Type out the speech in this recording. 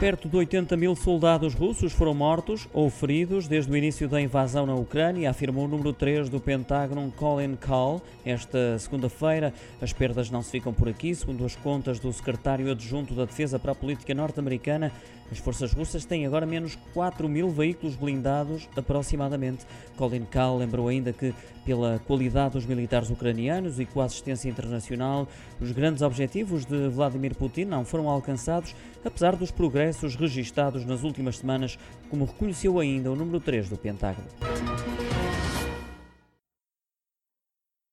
Perto de 80 mil soldados russos foram mortos ou feridos desde o início da invasão na Ucrânia, afirmou o número 3 do Pentágono, Colin Kahl. Esta segunda-feira, as perdas não se ficam por aqui. Segundo as contas do secretário adjunto da Defesa para a Política Norte-Americana, as forças russas têm agora menos 4 mil veículos blindados, aproximadamente. Colin Kahl lembrou ainda que, pela qualidade dos militares ucranianos e com a assistência internacional, os grandes objetivos de Vladimir Putin não foram alcançados, apesar dos progressos registados nas últimas semanas, como reconheceu ainda o número 3 do Pentágono.